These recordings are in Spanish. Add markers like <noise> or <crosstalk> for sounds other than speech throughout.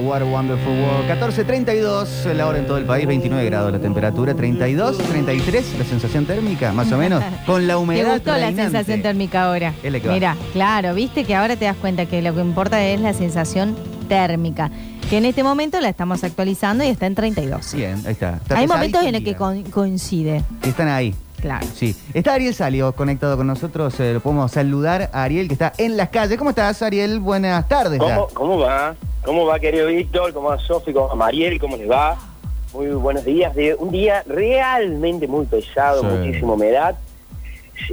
What a Wonderful World. 14.32 la hora en todo el país, 29 grados la temperatura, 32, 33 la sensación térmica, más o menos, <laughs> con la Te humedad. gustó la sensación térmica ahora. Es la que va. Mira, claro, viste que ahora te das cuenta que lo que importa es la sensación térmica, que en este momento la estamos actualizando y está en 32. Bien, ahí está. Está Hay momentos en el los que con- coincide, Están ahí. claro. Sí. Está Ariel Salio conectado con nosotros. eh, lo podemos saludar a Ariel que está en las calles. ¿Cómo estás, Ariel? Buenas tardes. ¿Cómo, ¿Cómo va? ¿Cómo va, querido Víctor? ¿Cómo va Sofi? ¿Cómo va Mariel? ¿Cómo les va? Muy buenos días. De un día realmente muy pesado, Sí. muchísima humedad.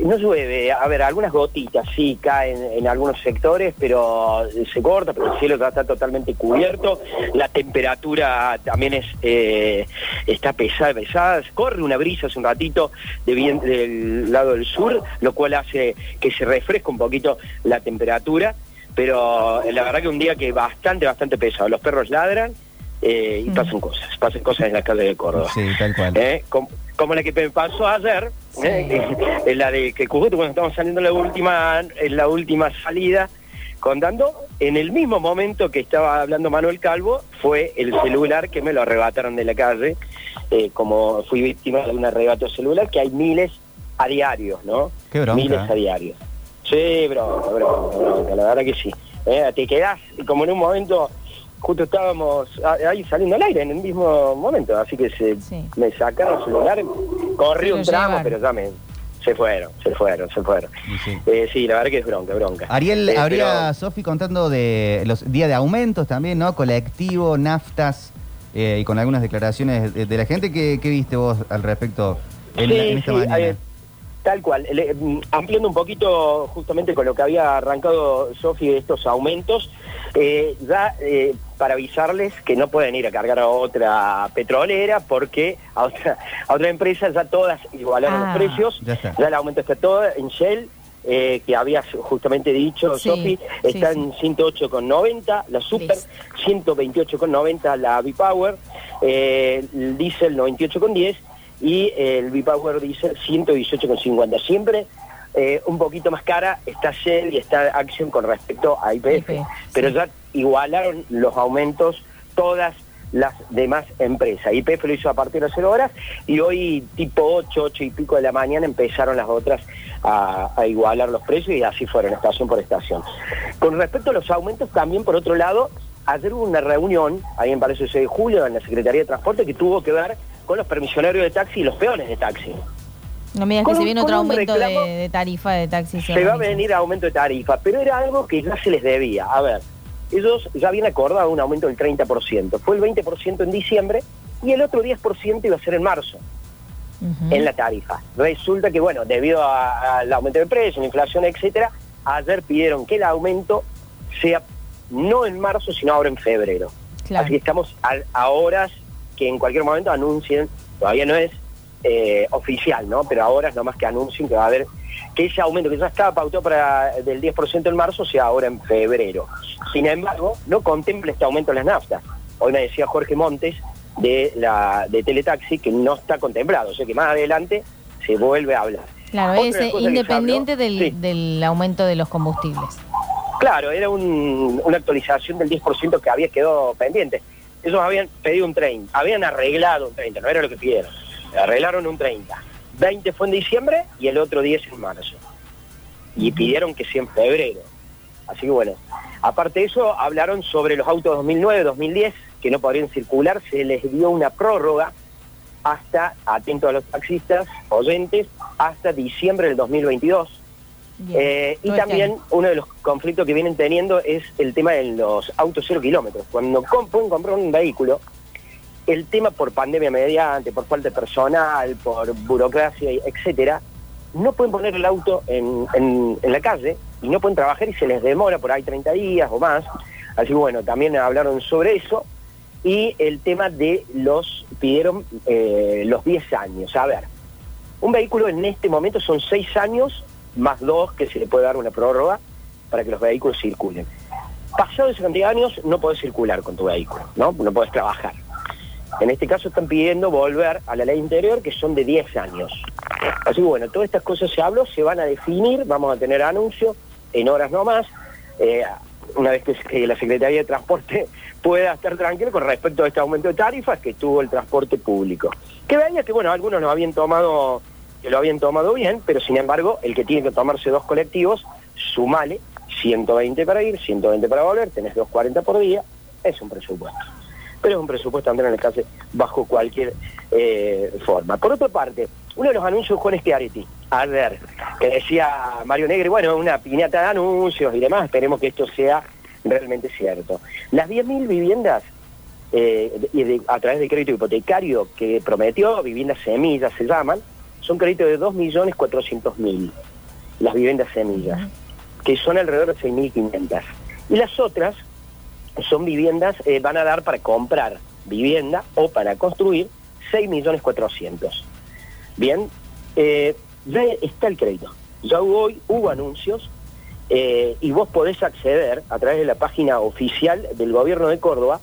No llueve, a ver, algunas gotitas sí caen en algunos sectores, pero se corta, pero el cielo está totalmente cubierto. La temperatura también es eh, está pesada, pesada. Corre una brisa hace un ratito de bien, del lado del sur, lo cual hace que se refresque un poquito la temperatura pero eh, la verdad que un día que bastante, bastante pesado. Los perros ladran eh, y Mm. pasan cosas, pasan cosas en la calle de Córdoba. Sí, tal cual. Eh, com- como, la que me pasó ayer, Sí. eh, <laughs> en la de que cuando estábamos saliendo en la última, en la última salida, contando, en el mismo momento que estaba hablando Manuel Calvo, fue el celular que me lo arrebataron de la calle, eh, como fui víctima de un arrebato celular, que hay miles a diario, ¿no? Qué. Miles a diario. Sí, bronca, bronca, bronca, la verdad que sí. Eh, te quedás como en un momento, justo estábamos ahí saliendo al aire en el mismo momento, así que se, Sí. me sacaron el celular, corrí un tramo, llevaron. pero ya me, se fueron, se fueron, se fueron. Sí. Eh, sí, la verdad que es bronca, bronca. Ariel, Eh, habría Sofi contando de los días de aumentos también, ¿no? Colectivo, naftas eh, y con algunas declaraciones de, de la gente. ¿Qué, qué viste vos al respecto en, Sí, la- en esta sí, mañana? Tal cual. Le- mm, ampliando un poquito justamente con lo que había arrancado Sofi de estos aumentos, eh, ya eh, para avisarles que no pueden ir a cargar a otra petrolera porque a otra, a otra empresa ya todas igualaron Ah. los precios, Ya el aumento está todo en Shell. eh, que habías justamente dicho, Sí, Sofi, sí, está sí. en 108,90, la Super Listo. 128,90 la V-Power, eh, el Diesel 98,10 y el V-Power Diesel 118,50. Siempre eh, un poquito más cara está Shell y está Action con respecto a IPF, pero sí. ya igualaron los aumentos todas las demás empresas. IPF lo hizo a partir de 0 horas y hoy tipo 8, 8 y pico de la mañana empezaron las otras a, a igualar los precios y así fueron estación por estación. Con respecto a los aumentos también por otro lado, ayer hubo una reunión ahí en Palacio 6 de Julio en la Secretaría de Transporte que tuvo que ver con los permisionarios de taxi y los peones de taxi. No me digas que se viene otro aumento de, reclamo- de tarifa de taxi. Se va a venir aumento de tarifa, pero era algo que ya se les debía. A ver, ellos ya habían acordado un aumento del 30%. Fue el 20% en diciembre y el otro 10% iba a ser en marzo en la tarifa. Resulta que, bueno, debido al aumento de precios, la inflación, etcétera, ayer pidieron que el aumento sea no en marzo, sino ahora en febrero. Claro. Así que estamos a, a horas que en cualquier momento anuncien, todavía no es eh, oficial, ¿no? Pero ahora es nomás que anuncien que va a haber, que ese aumento que ya estaba pautado para del 10% en marzo sea ahora en febrero. Sin embargo, no contempla este aumento en las naftas. Hoy me decía Jorge Montes de la de Teletaxi que no está contemplado, o sea que más adelante se vuelve a hablar. Claro, Otra es independiente habló- del, Sí. del aumento de los combustibles. Claro, era un- una actualización del 10% que había quedado pendiente. Ellos habían pedido un 30, habían arreglado un 30, no era lo que pidieron. Arreglaron un 30. 20 fue en diciembre y el otro 10 en marzo. Y pidieron que sea en febrero. Así que bueno, aparte de eso, hablaron sobre los autos 2009, 2010, que no podrían circular, se les dio una prórroga hasta, atento a los taxistas, oyentes, hasta diciembre del 2022. Eh, y este también uno de los conflictos que vienen teniendo es el tema de los autos cero kilómetros. Cuando com- pueden comprar un vehículo, el tema por pandemia mediante, por falta de personal, por burocracia, etcétera, no pueden poner el auto en, en- en la calle y no pueden trabajar y se les demora por ahí 30 días o más. Así bueno, también hablaron sobre eso y el tema de los, pidieron eh, los 10 años. A ver, un vehículo en este momento son 6 años más 2 que se le puede dar una prórroga para que los vehículos circulen. Pasado esa cantidad años no podés circular con tu vehículo, ¿no? No podés trabajar. En este caso están pidiendo volver a la ley interior que son de 10 años. Así que bueno, todas estas cosas se habló, se van a definir, vamos a tener anuncio en horas no más. Eh, una vez que, la Secretaría de Transporte <laughs> pueda estar tranquilo con respecto a este aumento de tarifas que tuvo el transporte público. Que veía que, bueno, algunos lo habían tomado, lo habían tomado bien, pero sin embargo, el que tiene que tomarse dos colectivos, sumale 120 para ir, 120 para volver, tenés 240 por día, es un presupuesto. Pero es un presupuesto también en el caso bajo cualquier eh, forma. Por otra parte, uno de los anuncios Juan Schiaretti, a ver, que decía Mario Negri, bueno, una piñata de anuncios y demás, esperemos que esto sea realmente cierto. Las 10.000 viviendas eh, y de- a través del crédito hipotecario que prometió, viviendas semillas se llaman, son créditos de 2.400.000, las viviendas semillas, que son alrededor de 6.500. Y las otras son viviendas, eh, van a dar para comprar vivienda o para construir 6.400.000. Bien, eh, ya está el crédito. Ya hoy hubo anuncios eh, y vos podés acceder a través de la página oficial del gobierno de Córdoba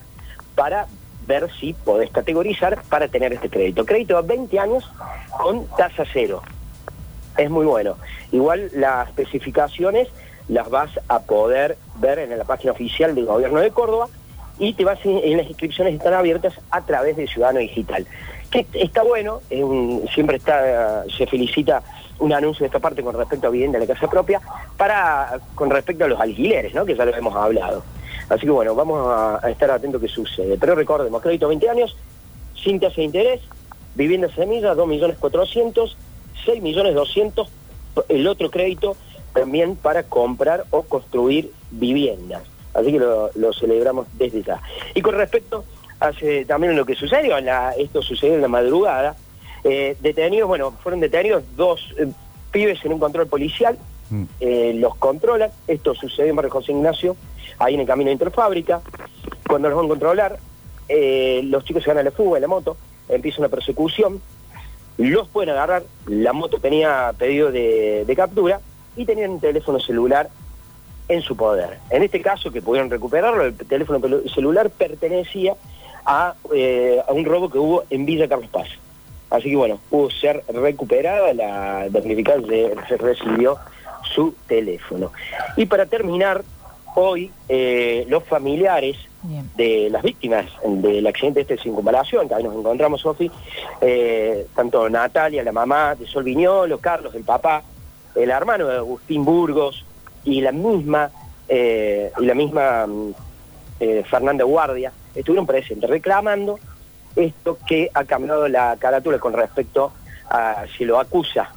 para ver si podés categorizar para tener este crédito. Crédito a 20 años con tasa cero. Es muy bueno. Igual las especificaciones las vas a poder ver en la página oficial del gobierno de Córdoba y te vas en, en las inscripciones están abiertas a través de Ciudadano Digital. Que está bueno, siempre está, se felicita un anuncio de esta parte con respecto a vivienda de la casa propia, para con respecto a los alquileres, ¿no? que ya lo hemos hablado. Así que bueno, vamos a, estar atentos a qué sucede. Pero recordemos, crédito 20 años, sin tasa de interés, vivienda semilla, 2.400.000, 6.200.000, el otro crédito también para comprar o construir viviendas. Así que lo, celebramos desde ya. Y con respecto hace también lo que sucedió, esto sucedió en la madrugada, eh, detenidos, bueno, fueron detenidos dos eh, pibes en un control policial, Eh, los controlan, esto sucedió en Barrio José Ignacio, ahí en el camino de Interfábrica, cuando los van a controlar, eh, los chicos se van a la fuga en la moto, empieza una persecución, los pueden agarrar, la moto tenía pedido de, captura y tenían un teléfono celular en su poder. En este caso, que pudieron recuperarlo, el teléfono celular pertenecía a, eh, un robo que hubo en Villa Carlos Paz. Así que bueno, pudo ser recuperada, la damnificada se recibió su teléfono. Y para terminar, hoy eh, los familiares Bien. de las víctimas del accidente este de circunvalación, que ahí nos encontramos, Sofi, eh, tanto Natalia, la mamá de Sol Viñolo, Carlos, el papá, el hermano de Agustín Burgos y la misma, eh, y la misma mm, Fernanda Guardia, estuvieron presentes reclamando esto que ha cambiado la carátula con respecto a si lo acusa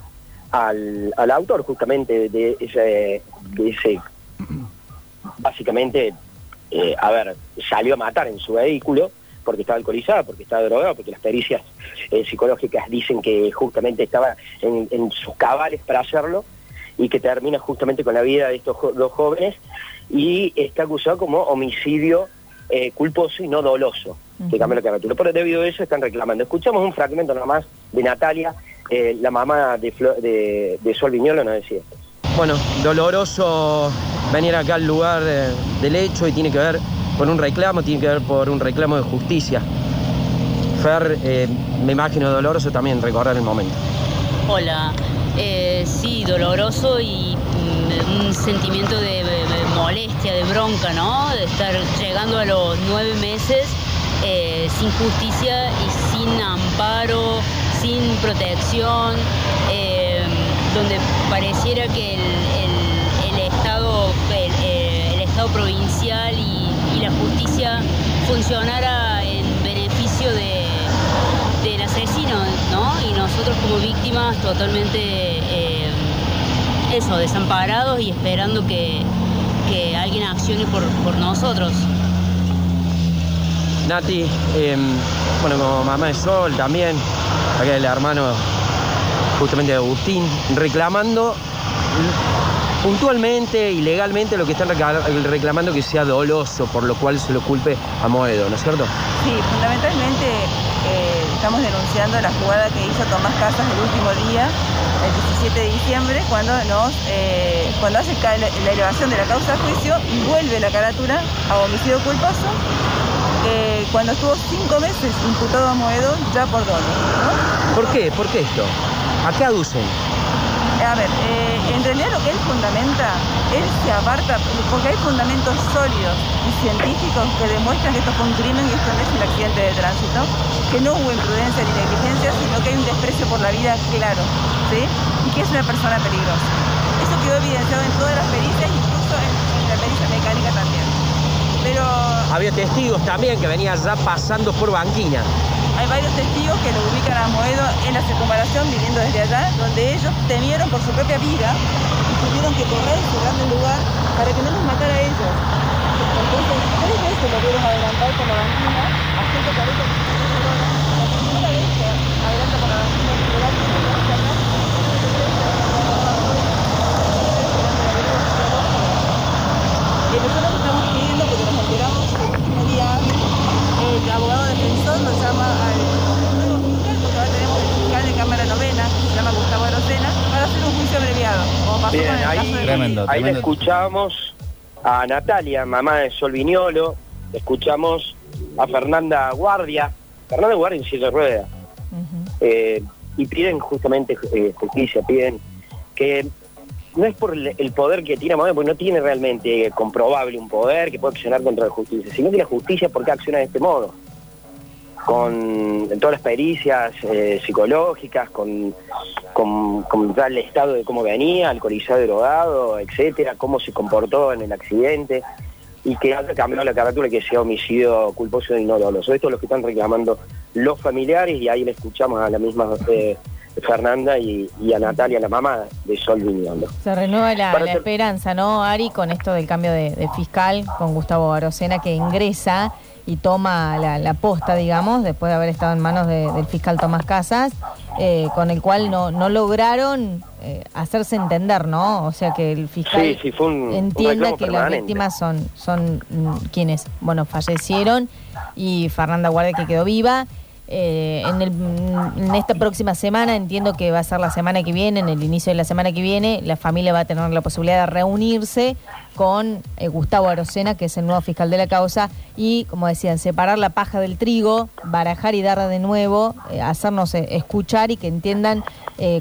al, al autor justamente de ese, de ese básicamente, eh, a ver, salió a matar en su vehículo porque estaba alcoholizada, porque estaba drogada, porque las pericias eh, psicológicas dicen que justamente estaba en, en sus cabales para hacerlo y que termina justamente con la vida de estos dos jóvenes y está acusado como homicidio eh, culposo y no doloso, que Ujú. cambió la carátula. Pero debido a eso están reclamando. Escuchamos un fragmento nomás de Natalia, eh, la mamá de, Flo- de, de Sol Viñolo nos decía esto. Bueno, doloroso venir acá al lugar del hecho y tiene que ver con un reclamo, tiene que ver por un reclamo de justicia. Fer, eh, me imagino doloroso también recordar el momento. Hola, Eh, sí, doloroso y mm, un sentimiento de, de molestia, de bronca, ¿no? De estar llegando a los nueve meses eh, sin justicia y sin amparo, sin protección, eh, donde pareciera que el, Estado, el, eh, el Estado provincial y, la justicia funcionara en beneficio de, del asesino, ¿no? Y nosotros como víctimas totalmente eh, eso, desamparados y esperando que, que alguien accione por, por nosotros. Nati, eh, bueno, como mamá de Sol también, acá el hermano justamente de Agustín, reclamando puntualmente y legalmente lo que están reclamando que sea doloso, por lo cual se lo culpe a Moedo, ¿no es cierto? Sí, fundamentalmente eh, estamos denunciando la jugada que hizo Tomás Casas el último día, el 17 de diciembre, cuando nos eh, cuando hace la, elevación de la causa de juicio y vuelve la carátula a homicidio culposo, eh, cuando estuvo cinco meses imputado a Moedo ya por dolo. ¿no? ¿Por qué? ¿Por qué esto? ¿A qué aducen? a ver, eh, en realidad lo que él fundamenta, él se aparta, porque hay fundamentos sólidos y científicos que demuestran que esto fue un crimen y esto no es un accidente de tránsito, que no hubo imprudencia ni negligencia, sino que hay un desprecio por la vida claro, ¿sí? Y que es una persona peligrosa. Eso quedó evidenciado en todas las pericias, incluso en, en la pericia mecánica también. Había testigos también que venían ya pasando por banquina. hay varios testigos que lo ubican a Moedo en la circunvalación viniendo desde allá, donde ellos temieron por su propia vida y tuvieron que correr y cerrar el lugar para que no los matara a ellos. Entonces, tres veces lo vieron adelantar por la banquina a 140 kilómetros por hora. La primera vez que adelanta por la banquina el lugar que se va a cerrar, y nosotros estamos pidiendo, porque nos enteramos el último día hábil, el abogado defensor nos llama al nuevo fiscal, porque ahora tenemos el fiscal de Cámara Novena, que se llama Gustavo Arocena, para hacer un juicio abreviado, como pasó Bien, con el ahí, caso de Tremendo, ahí le tremendo. escuchamos a Natalia, mamá de Sol Viñolo, escuchamos a Fernanda Guardia, Fernanda Guardia en silla de ruedas, eh, y piden justamente eh, justicia, piden que no es por el poder que tiene Maduro, porque no tiene realmente eh, comprobable un poder que puede accionar contra la justicia, sino que la justicia porque acciona de este modo, con todas las pericias eh, psicológicas, con, con, con el estado de cómo venía, alcoholizado, drogado, etcétera, cómo se comportó en el accidente y que haya cambiado la carátula que sea homicidio culposo y no doloso. Esto es lo que están reclamando los familiares y ahí le escuchamos a la misma eh, Fernanda y, y a Natalia, la mamá de Sol Viñolo. Se renueva la, Para la ser- esperanza, ¿no, Ari? Con esto del cambio de, de fiscal, con Gustavo Arocena, que ingresa y toma la, la posta, digamos, después de haber estado en manos de- del fiscal Tomás Casas, eh, con el cual no, no lograron eh, hacerse entender, ¿no? O sea, que el fiscal Sí, sí, fue un- un entienda que las víctimas son, son mm, quienes, bueno, fallecieron y Fernanda Guardia que quedó viva. Eh, en, esta próxima semana, entiendo que va a ser la semana que viene, en el inicio de la semana que viene, la familia va a tener la posibilidad de reunirse con eh, Gustavo Arocena, que es el nuevo fiscal de la causa, y, como decían, separar la paja del trigo, barajar y dar de nuevo, eh, hacernos escuchar y que entiendan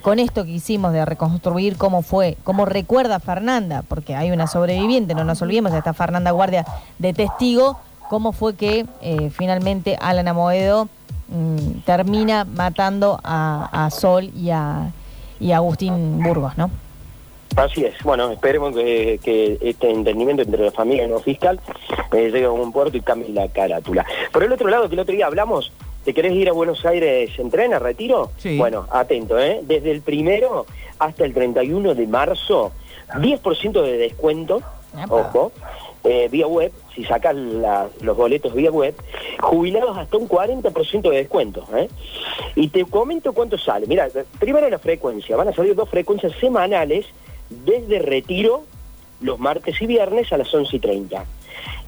con esto que hicimos de reconstruir cómo fue, cómo recuerda Fernanda, porque hay una sobreviviente, no nos olvidemos, está Fernanda Guardia de testigo, cómo fue que finalmente Alan Amoedo mm, termina matando a, a Sol y a, y a Agustín Burgos, ¿no? Así es, bueno, esperemos que, que este entendimiento entre la familia y el fiscal eh, llegue a un puerto y cambie la carátula. Por el otro lado, que el otro día hablamos, ¿te querés ir a Buenos Aires en tren, a retiro? Sí. Bueno, atento, ¿eh? Desde el primero hasta el 31 de marzo, 10% de descuento, Epa. ojo, eh, vía web, si sacas los boletos vía web, jubilados hasta un 40% de descuento. ¿eh? Y te comento cuánto sale. Mira, primero la frecuencia, van a salir dos frecuencias semanales desde retiro los martes y viernes a las 11 y 30.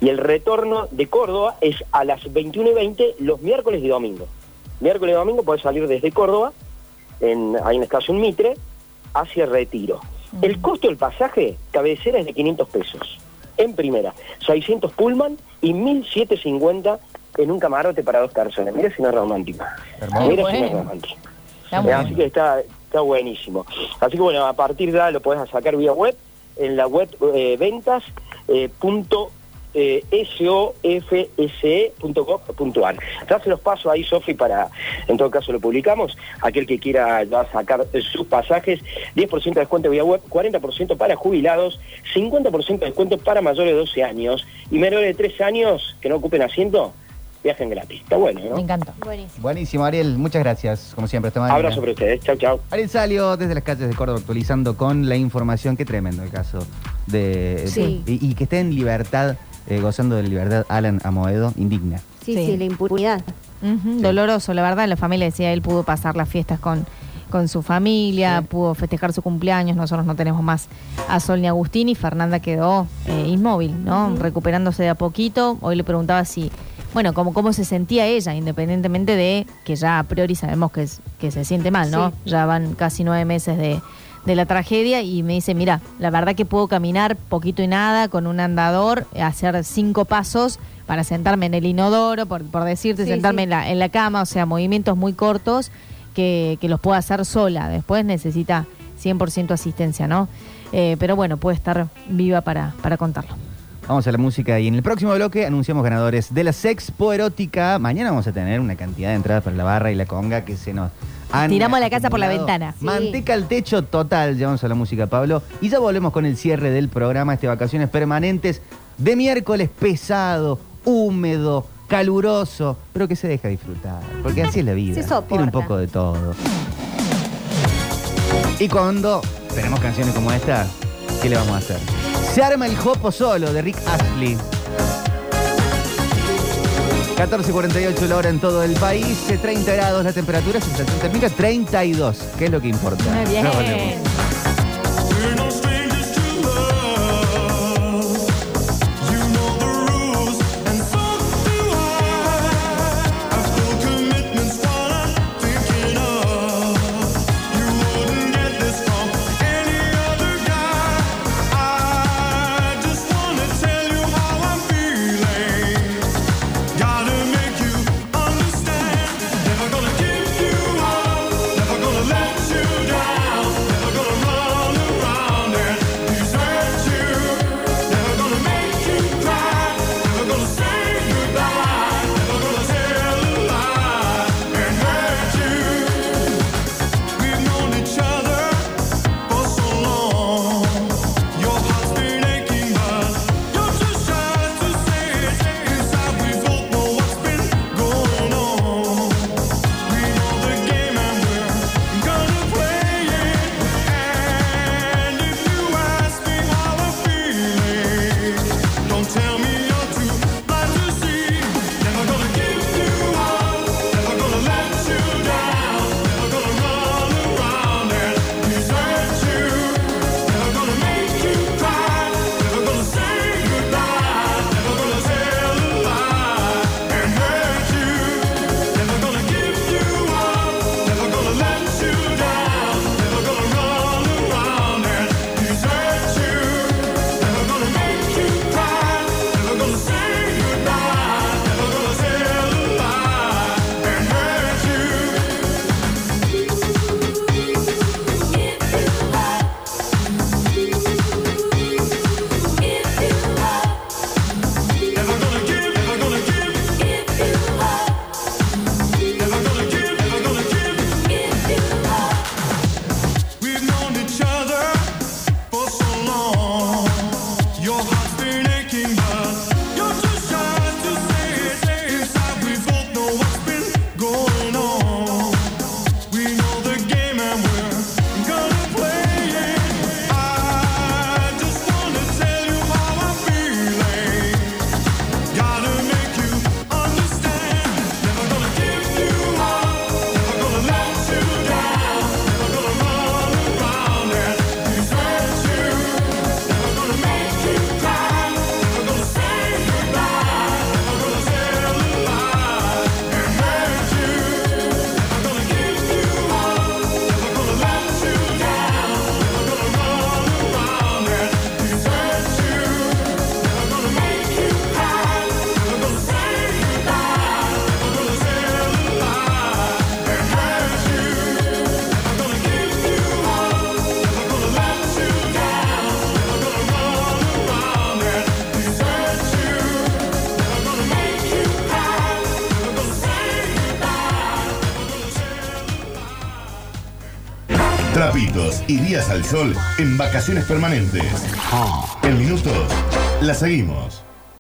Y el retorno de Córdoba es a las 21 y 20 los miércoles y domingo. Miércoles y domingo puedes salir desde Córdoba, en, ahí en la estación Mitre, hacia Retiro. El costo del pasaje, cabecera es de 500 pesos. En primera, 600 Pullman y 1750 en un camarote para dos personas. Mira si no es romántico. Mira si no es romántico. Está Así que está, está buenísimo. Así que bueno, a partir de ahí lo puedes sacar vía web, en la web eh, ventas eh, punto, eh, sofse.gov.ar. Ya se los paso ahí, Sofi, para, en todo caso lo publicamos, aquel que quiera ya sacar eh, sus pasajes, 10% de descuento vía web, 40% para jubilados, 50% de descuento para mayores de 12 años y menores de 3 años que no ocupen asiento, viajen gratis. Está bueno, Me ¿no? encantó. Buenísimo. Buenísimo, Ariel. Muchas gracias, como siempre. Mañana. Abrazo para ustedes. Chao, chao. Ariel Salio desde las calles de Córdoba actualizando con la información. Qué tremendo el caso de. Sí. Y, y que esté en libertad, eh, gozando de libertad, Alan Amoedo, indigna. Sí, Sí. sí, la impunidad. Doloroso, la verdad, la familia decía, él pudo pasar las fiestas con, con su familia, pudo festejar su cumpleaños, nosotros no tenemos más a Sol ni a Agustín y Fernanda quedó eh, inmóvil, ¿no? Recuperándose de a poquito. Hoy le preguntaba si, bueno, cómo, cómo se sentía ella, independientemente de que ya a priori sabemos que, es- que se siente mal, ¿no? Sí. Ya van casi nueve meses de, de la tragedia y me dice, mira, la verdad que puedo caminar poquito y nada con un andador, hacer cinco pasos para sentarme en el inodoro, por, por decirte, sentarme. En, la, en la cama, o sea, movimientos muy cortos que, que los pueda hacer sola. Después necesita 100% asistencia, ¿no? Eh, pero bueno, puede estar viva para, para contarlo. Vamos a la música y en el próximo bloque anunciamos ganadores de la Sexpo Erótica. Mañana vamos a tener una cantidad de entradas para la barra y la conga que se nos Ana, Tiramos la casa por la ventana. Manteca al techo total. Llevamos a la música, Pablo. Y ya volvemos con el cierre del programa, este Vacaciones Permanentes, de miércoles pesado, húmedo, caluroso, pero que se deja disfrutar. Porque así es la vida. Tiene un poco de todo. Y cuando tenemos canciones como esta, ¿qué le vamos a hacer? Se arma el jopo solo de Rick Astley. 14.48 la hora en todo el país, eh, 30 grados la temperatura, sensación térmica 32, que es lo que importa. Muy bien. y días al sol en vacaciones permanentes. En minutos, la seguimos.